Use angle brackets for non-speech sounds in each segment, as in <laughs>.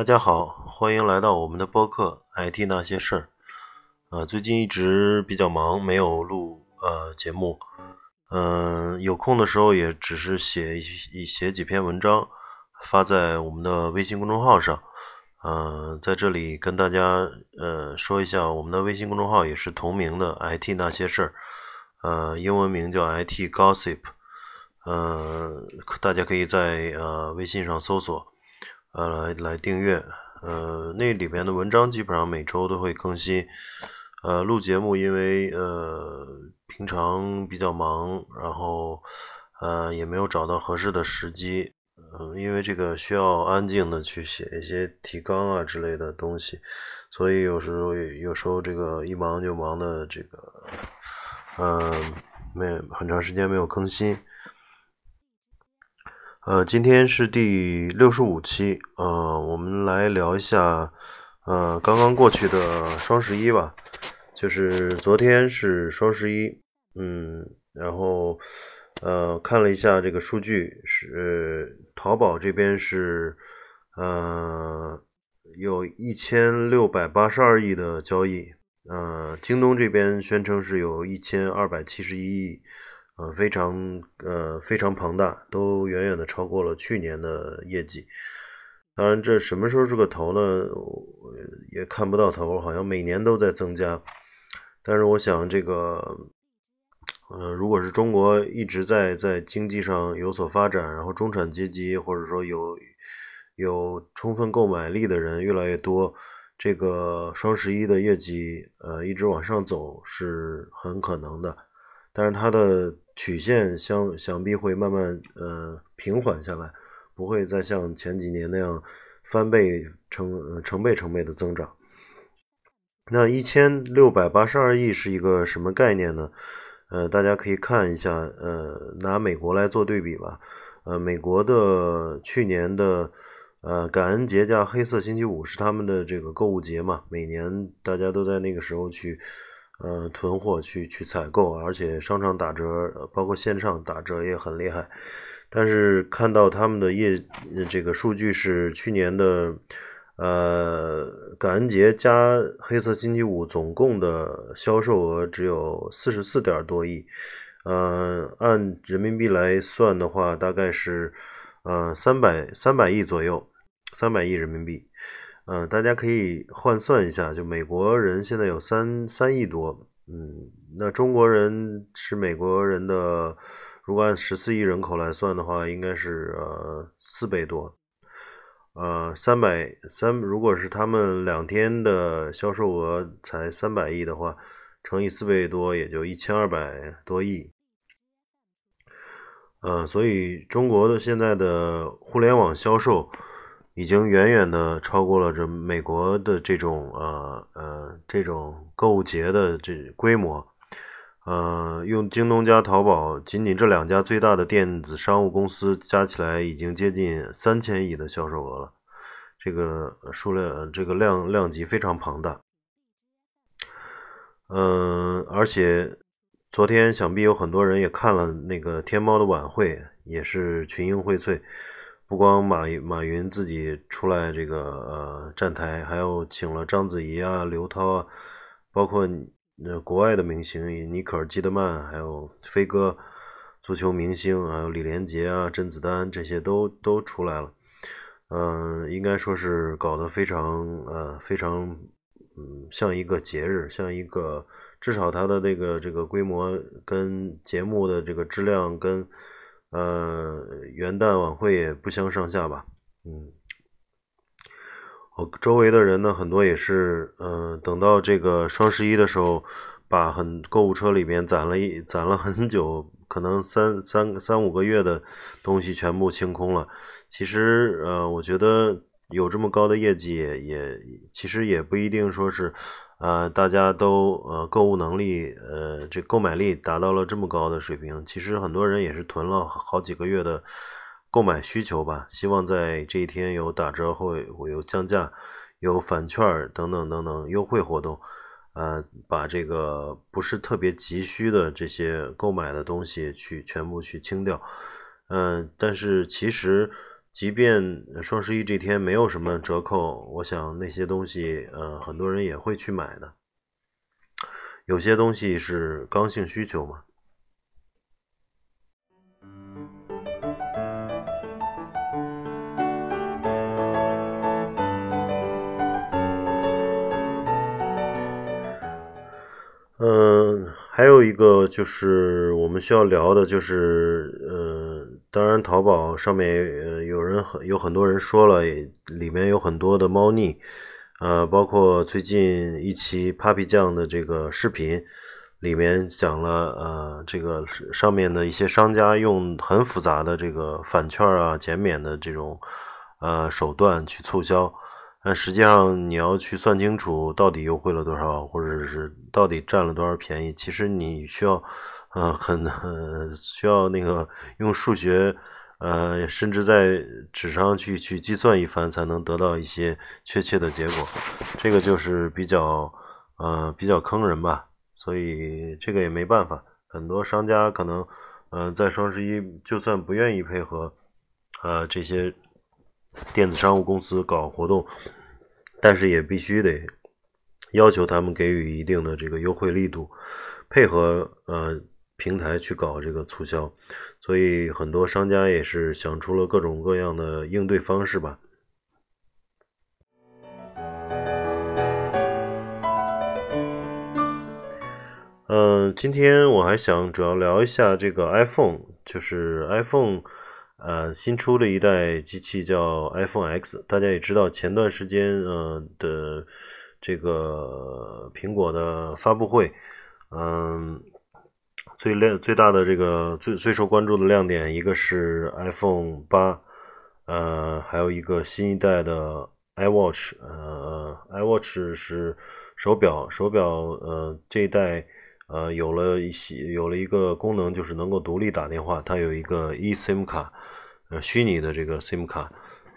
大家好，欢迎来到我们的播客《IT 那些事儿》。呃，最近一直比较忙，没有录呃节目。嗯，有空的时候也只是写一写几篇文章，发在我们的微信公众号上。嗯，在这里跟大家呃说一下，我们的微信公众号也是同名的《IT 那些事儿》，呃，英文名叫 IT Gossip。嗯，大家可以在呃微信上搜索。呃，来来订阅，呃，那里边的文章基本上每周都会更新。呃，录节目因为呃平常比较忙，然后呃也没有找到合适的时机，嗯，因为这个需要安静的去写一些提纲啊之类的东西，所以有时候有时候这个一忙就忙的这个，嗯，没很长时间没有更新。呃，今天是第六十五期，呃，我们来聊一下，呃，刚刚过去的双十一吧，就是昨天是双十一，嗯，然后呃看了一下这个数据，是淘宝这边是呃有一千六百八十二亿的交易，呃，京东这边宣称是有一千二百七十一亿。呃，非常呃非常庞大，都远远的超过了去年的业绩。当然，这什么时候是个头呢？也看不到头，好像每年都在增加。但是我想，这个呃，如果是中国一直在在经济上有所发展，然后中产阶级或者说有有充分购买力的人越来越多，这个双十一的业绩呃一直往上走是很可能的。但是它的曲线相想必会慢慢呃平缓下来，不会再像前几年那样翻倍成成倍成倍的增长。那一千六百八十二亿是一个什么概念呢？呃，大家可以看一下，呃，拿美国来做对比吧。呃，美国的去年的呃感恩节加黑色星期五是他们的这个购物节嘛，每年大家都在那个时候去。呃，囤货去去采购，而且商场打折，包括线上打折也很厉害。但是看到他们的业这个数据是去年的呃感恩节加黑色星期五总共的销售额只有四十四点多亿，呃，按人民币来算的话，大概是呃三百三百亿左右，三百亿人民币。嗯，大家可以换算一下，就美国人现在有三三亿多，嗯，那中国人是美国人的，如果按十四亿人口来算的话，应该是呃四倍多，呃三百三，如果是他们两天的销售额才三百亿的话，乘以四倍多，也就一千二百多亿，嗯，所以中国的现在的互联网销售。已经远远的超过了这美国的这种呃呃这种购物节的这规模，呃，用京东加淘宝，仅仅这两家最大的电子商务公司加起来已经接近三千亿的销售额了，这个数量这个量量级非常庞大，嗯，而且昨天想必有很多人也看了那个天猫的晚会，也是群英荟萃。不光马云马云自己出来这个呃站台，还有请了章子怡啊、刘涛啊，包括呃国外的明星尼可尔基德曼，还有飞哥，足球明星，还有李连杰啊、甄子丹这些都都出来了。嗯，应该说是搞得非常呃非常嗯像一个节日，像一个至少它的这个这个规模跟节目的这个质量跟。呃，元旦晚会也不相上下吧，嗯，我周围的人呢，很多也是，嗯，等到这个双十一的时候，把很购物车里面攒了一攒了很久，可能三三三五个月的东西全部清空了。其实呃，我觉得有这么高的业绩也也其实也不一定说是呃大家都呃购物能力呃这购买力达到了这么高的水平。其实很多人也是囤了好几个月的购买需求吧，希望在这一天有打折或有降价。有返券等等等等优惠活动，呃，把这个不是特别急需的这些购买的东西去全部去清掉，嗯，但是其实即便双十一这天没有什么折扣，我想那些东西，呃，很多人也会去买的，有些东西是刚性需求嘛。嗯，还有一个就是我们需要聊的，就是呃，当然淘宝上面呃有人很有很多人说了，里面有很多的猫腻，呃，包括最近一期 Papi 酱的这个视频，里面讲了呃这个上面的一些商家用很复杂的这个返券啊、减免的这种呃手段去促销。但实际上，你要去算清楚到底优惠了多少，或者是到底占了多少便宜，其实你需要，呃，很很需要那个用数学，呃，甚至在纸上去去计算一番，才能得到一些确切的结果。这个就是比较，呃，比较坑人吧。所以这个也没办法，很多商家可能，嗯，在双十一就算不愿意配合，呃，这些。电子商务公司搞活动，但是也必须得要求他们给予一定的这个优惠力度，配合呃平台去搞这个促销，所以很多商家也是想出了各种各样的应对方式吧。嗯，今天我还想主要聊一下这个 iPhone，就是 iPhone。呃，新出的一代机器叫 iPhone X，大家也知道，前段时间呃的这个苹果的发布会，嗯，最亮最大的这个最最受关注的亮点，一个是 iPhone 八，呃，还有一个新一代的 iWatch，呃，iWatch 是手表，手表呃这一代呃有了一些有了一个功能，就是能够独立打电话，它有一个 eSIM 卡。呃，虚拟的这个 SIM 卡，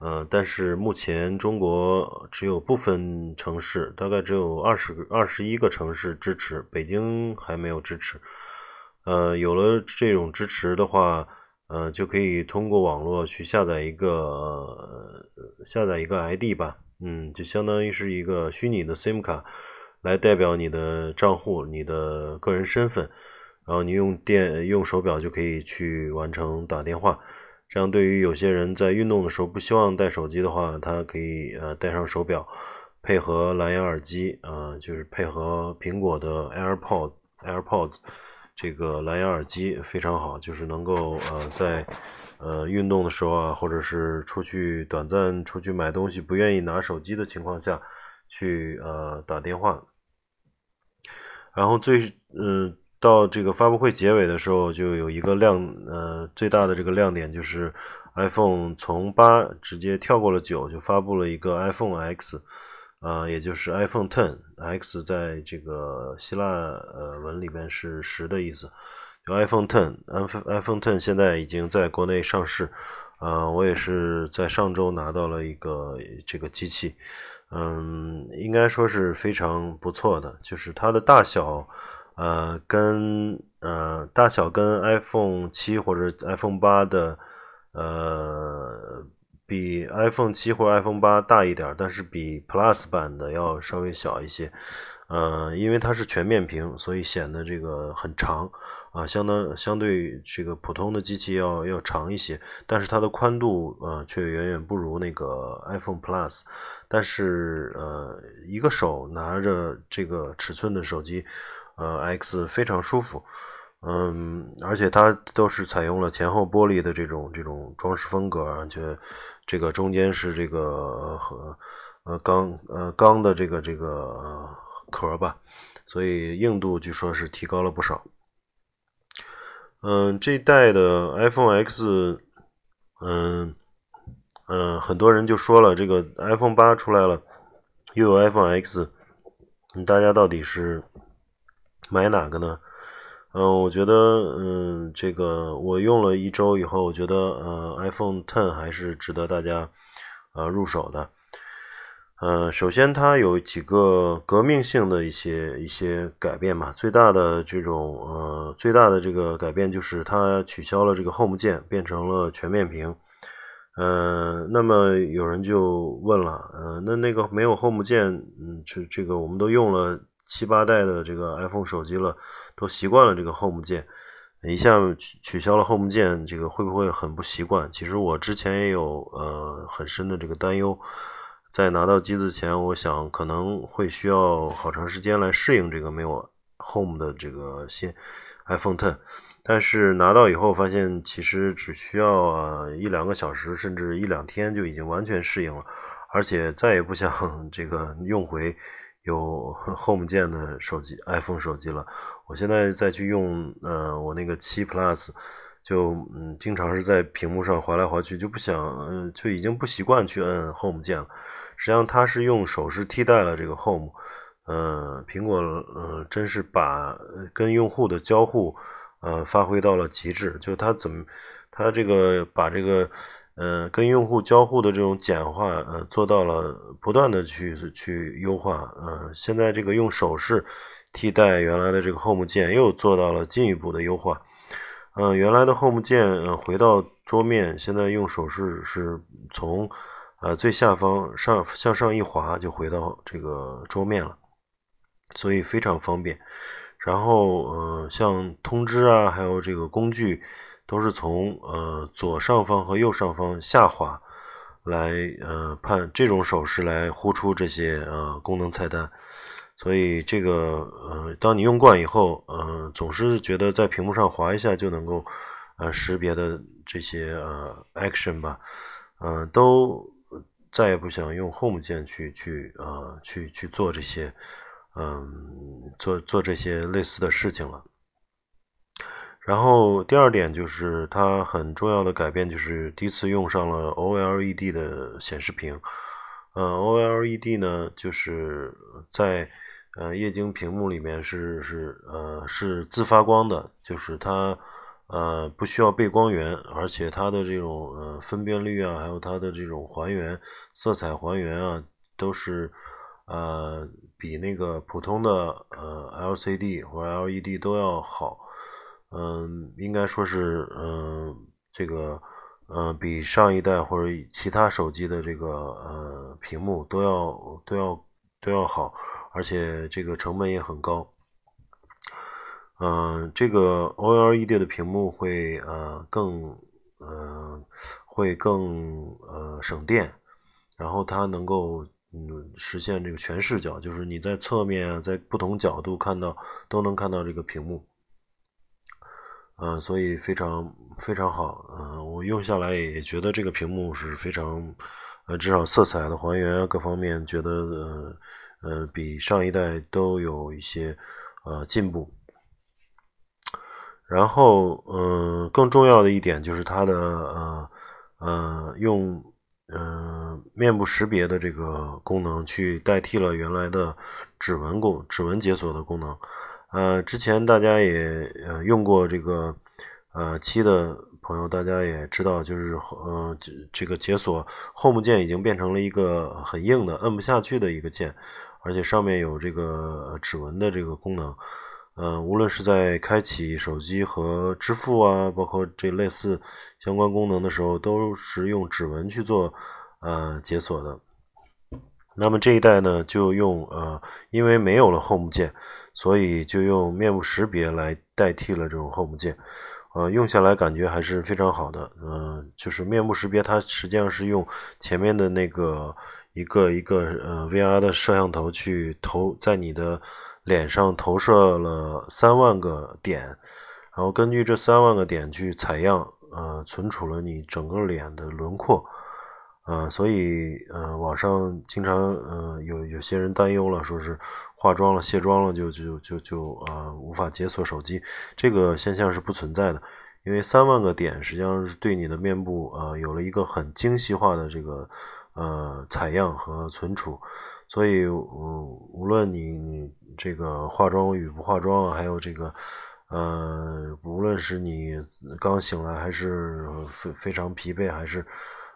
呃，但是目前中国只有部分城市，大概只有二十个、二十一个城市支持，北京还没有支持。呃，有了这种支持的话，呃，就可以通过网络去下载一个下载一个 ID 吧，嗯，就相当于是一个虚拟的 SIM 卡，来代表你的账户、你的个人身份，然后你用电用手表就可以去完成打电话。这样，对于有些人在运动的时候不希望带手机的话，他可以呃带上手表，配合蓝牙耳机啊，就是配合苹果的 AirPods AirPods 这个蓝牙耳机非常好，就是能够呃在呃运动的时候啊，或者是出去短暂出去买东西不愿意拿手机的情况下去呃打电话，然后最嗯。到这个发布会结尾的时候，就有一个亮呃最大的这个亮点就是 iPhone 从八直接跳过了九，就发布了一个 iPhone X，啊，也就是 iPhone Ten X，在这个希腊呃文里边是十的意思。就 iPhone Ten，iPhone iPhone Ten 现在已经在国内上市，啊，我也是在上周拿到了一个这个机器，嗯，应该说是非常不错的，就是它的大小。呃，跟呃大小跟 iPhone 七或者 iPhone 八的呃比 iPhone 七或 iPhone 八大一点，但是比 Plus 版的要稍微小一些。呃，因为它是全面屏，所以显得这个很长啊，相当相对这个普通的机器要要长一些。但是它的宽度呃却远远不如那个 iPhone Plus。但是呃一个手拿着这个尺寸的手机。呃，X 非常舒服，嗯，而且它都是采用了前后玻璃的这种这种装饰风格，而且这个中间是这个和呃钢呃钢的这个这个壳吧，所以硬度据说是提高了不少。嗯，这代的 iPhone X，嗯嗯，很多人就说了，这个 iPhone 八出来了，又有 iPhone X，大家到底是买哪个呢？嗯，我觉得，嗯，这个我用了一周以后，我觉得，呃，iPhone Ten 还是值得大家呃入手的。呃，首先它有几个革命性的一些一些改变吧。最大的这种呃最大的这个改变就是它取消了这个 Home 键，变成了全面屏。呃，那么有人就问了，呃，那那个没有 Home 键，嗯，这这个我们都用了七八代的这个 iPhone 手机了，都习惯了这个 Home 键，一下取取消了 Home 键，这个会不会很不习惯？其实我之前也有呃很深的这个担忧。在拿到机子前，我想可能会需要好长时间来适应这个没有 Home 的这个新 iPhone Ten，但是拿到以后发现，其实只需要一两个小时，甚至一两天就已经完全适应了，而且再也不想 <laughs> 这个用回有 <laughs> Home 键的手机 iPhone 手机了。我现在再去用呃我那个七 Plus，就嗯经常是在屏幕上划来划去，就不想嗯就已经不习惯去摁 Home 键了。实际上，它是用手势替代了这个 Home，呃，苹果呃真是把跟用户的交互呃发挥到了极致。就它怎么，它这个把这个呃跟用户交互的这种简化呃做到了不断的去去优化。呃，现在这个用手势替代原来的这个 Home 键又做到了进一步的优化。嗯，原来的 Home 键回到桌面，现在用手势是从。呃，最下方上向上一滑就回到这个桌面了，所以非常方便。然后，呃，像通知啊，还有这个工具，都是从呃左上方和右上方下滑来呃判这种手势来呼出这些呃功能菜单。所以这个呃，当你用惯以后，呃，总是觉得在屏幕上滑一下就能够呃识别的这些呃 action 吧，嗯，都。再也不想用 Home 键去去呃去去做这些嗯做做这些类似的事情了。然后第二点就是它很重要的改变就是第一次用上了 OLED 的显示屏。呃，OLED 呢就是在呃液晶屏幕里面是是呃是自发光的，就是它。呃，不需要背光源，而且它的这种呃分辨率啊，还有它的这种还原色彩还原啊，都是呃比那个普通的呃 LCD 或者 LED 都要好。嗯，应该说是嗯这个嗯比上一代或者其他手机的这个呃屏幕都要都要都要好，而且这个成本也很高。嗯，这个 OLED 的屏幕会呃更呃会更呃省电，然后它能够嗯实现这个全视角，就是你在侧面，在不同角度看到都能看到这个屏幕，嗯，所以非常非常好，嗯，我用下来也觉得这个屏幕是非常呃至少色彩的还原各方面觉得呃呃比上一代都有一些呃进步。然后，嗯，更重要的一点就是它的，呃，呃，用，嗯，面部识别的这个功能去代替了原来的指纹功、指纹解锁的功能。呃，之前大家也呃用过这个，呃，七的朋友，大家也知道，就是，呃，这这个解锁 Home 键已经变成了一个很硬的、摁不下去的一个键，而且上面有这个指纹的这个功能。嗯，无论是在开启手机和支付啊，包括这类似相关功能的时候，都是用指纹去做呃解锁的。那么这一代呢，就用呃，因为没有了 Home 键，所以就用面部识别来代替了这种 Home 键。呃，用下来感觉还是非常好的。嗯，就是面部识别，它实际上是用前面的那个一个一个呃 VR 的摄像头去投在你的。脸上投射了三万个点，然后根据这三万个点去采样，呃，存储了你整个脸的轮廓，呃，所以呃，网上经常呃有有些人担忧了，说是化妆了、卸妆了就就就就啊无法解锁手机，这个现象是不存在的。因为三万个点实际上是对你的面部啊有了一个很精细化的这个呃采样和存储，所以无无论你你这个化妆与不化妆，还有这个呃无论是你刚醒来还是非非常疲惫，还是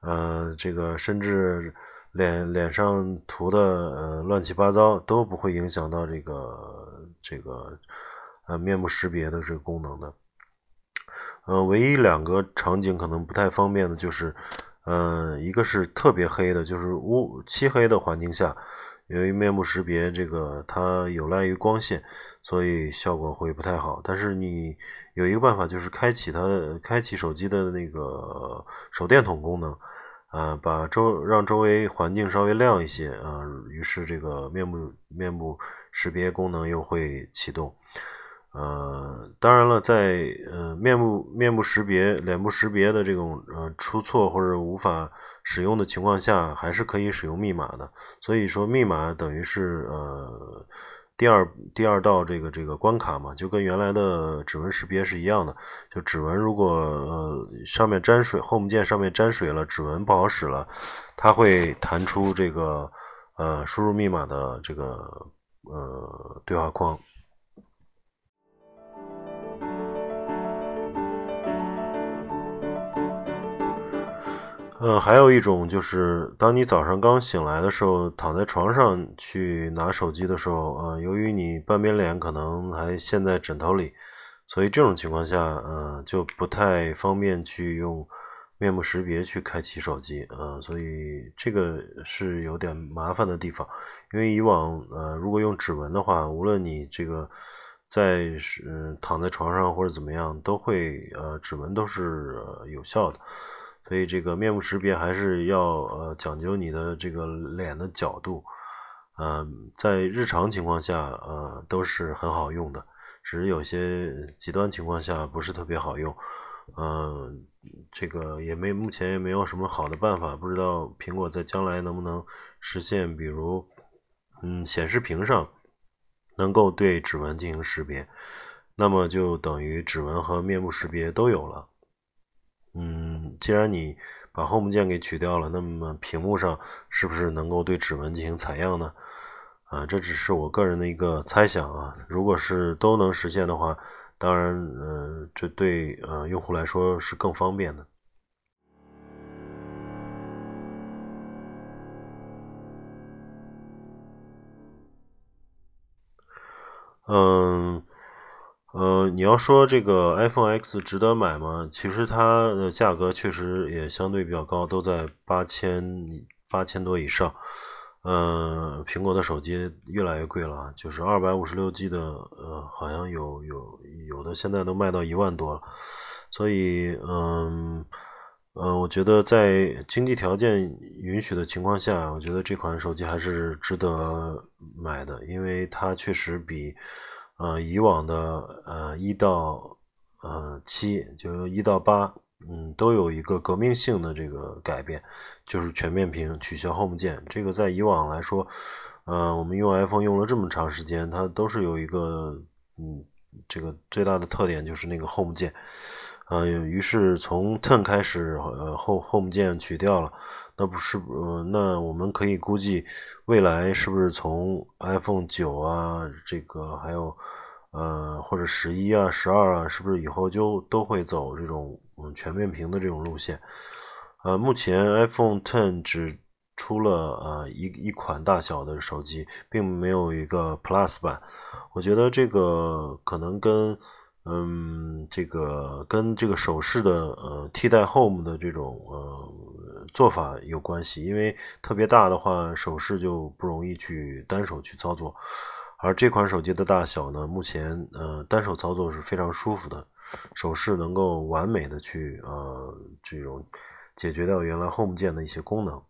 呃这个甚至脸脸上涂的呃乱七八糟都不会影响到这个这个呃面部识别的这个功能的。呃，唯一两个场景可能不太方便的就是，嗯，一个是特别黑的，就是乌漆黑的环境下，由于面部识别这个它有赖于光线，所以效果会不太好。但是你有一个办法，就是开启它，开启手机的那个手电筒功能，啊，把周让周围环境稍微亮一些，啊，于是这个面部面部识别功能又会启动。呃，当然了，在呃面部面部识别、脸部识别的这种呃出错或者无法使用的情况下，还是可以使用密码的。所以说，密码等于是呃第二第二道这个这个关卡嘛，就跟原来的指纹识别是一样的。就指纹如果呃上面沾水，Home 键上面沾水了，指纹不好使了，它会弹出这个呃输入密码的这个呃对话框。嗯，还有一种就是，当你早上刚醒来的时候，躺在床上去拿手机的时候，呃，由于你半边脸可能还陷在枕头里，所以这种情况下，呃，就不太方便去用面部识别去开启手机，呃，所以这个是有点麻烦的地方。因为以往，呃，如果用指纹的话，无论你这个在是躺在床上或者怎么样，都会，呃，指纹都是有效的。所以这个面部识别还是要呃讲究你的这个脸的角度，嗯，在日常情况下呃都是很好用的，只是有些极端情况下不是特别好用，嗯，这个也没目前也没有什么好的办法，不知道苹果在将来能不能实现，比如嗯显示屏上能够对指纹进行识别，那么就等于指纹和面部识别都有了。嗯，既然你把 Home 键给取掉了，那么屏幕上是不是能够对指纹进行采样呢？啊，这只是我个人的一个猜想啊。如果是都能实现的话，当然，呃，这对呃用户来说是更方便的。嗯。呃，你要说这个 iPhone X 值得买吗？其实它的价格确实也相对比较高，都在八千八千多以上。呃，苹果的手机越来越贵了，就是二百五十六 G 的，呃，好像有有有的现在都卖到一万多了。所以，嗯嗯，我觉得在经济条件允许的情况下，我觉得这款手机还是值得买的，因为它确实比。呃，以往的呃一到呃七，就是一到八，嗯，都有一个革命性的这个改变，就是全面屏取消 Home 键。这个在以往来说，呃，我们用 iPhone 用了这么长时间，它都是有一个嗯，这个最大的特点就是那个 Home 键。呃，于是从 Ten 开始，呃后 Home 键取掉了。那不是，呃，那我们可以估计，未来是不是从 iPhone 九啊，这个还有，呃，或者十一啊、十二啊，是不是以后就都会走这种嗯全面屏的这种路线？呃，目前 iPhone Ten 只出了呃一一款大小的手机，并没有一个 Plus 版。我觉得这个可能跟。嗯，这个跟这个手势的呃替代 Home 的这种呃做法有关系，因为特别大的话，手势就不容易去单手去操作，而这款手机的大小呢，目前呃单手操作是非常舒服的，手势能够完美的去呃这种解决掉原来 Home 键的一些功能，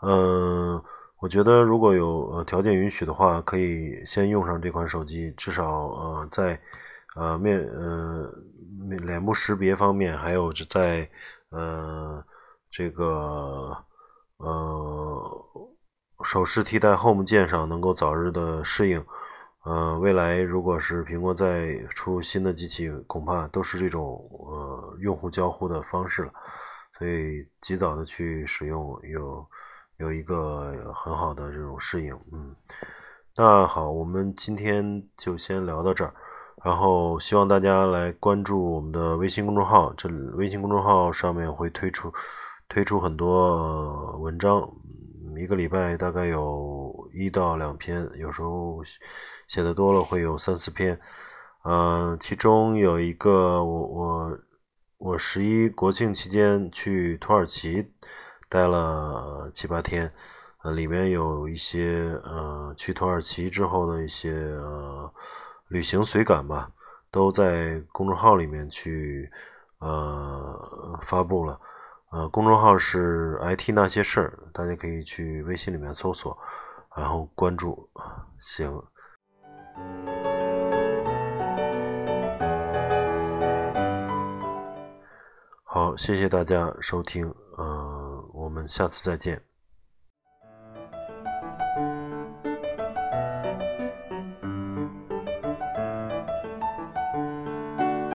嗯。我觉得如果有呃条件允许的话，可以先用上这款手机，至少呃在呃面呃面脸部识别方面，还有在呃这个呃手势替代 Home 键上能够早日的适应。呃，未来如果是苹果再出新的机器，恐怕都是这种呃用户交互的方式了。所以及早的去使用，有有一个很好的这种适应。嗯，那好，我们今天就先聊到这儿。然后希望大家来关注我们的微信公众号，这微信公众号上面会推出推出很多文章，一个礼拜大概有一到两篇，有时候写的多了会有三四篇。嗯，其中有一个我我我十一国庆期间去土耳其待了七八天，呃，里面有一些呃去土耳其之后的一些。旅行随感吧，都在公众号里面去呃发布了，呃，公众号是 IT 那些事儿，大家可以去微信里面搜索，然后关注。行，好，谢谢大家收听，呃，我们下次再见。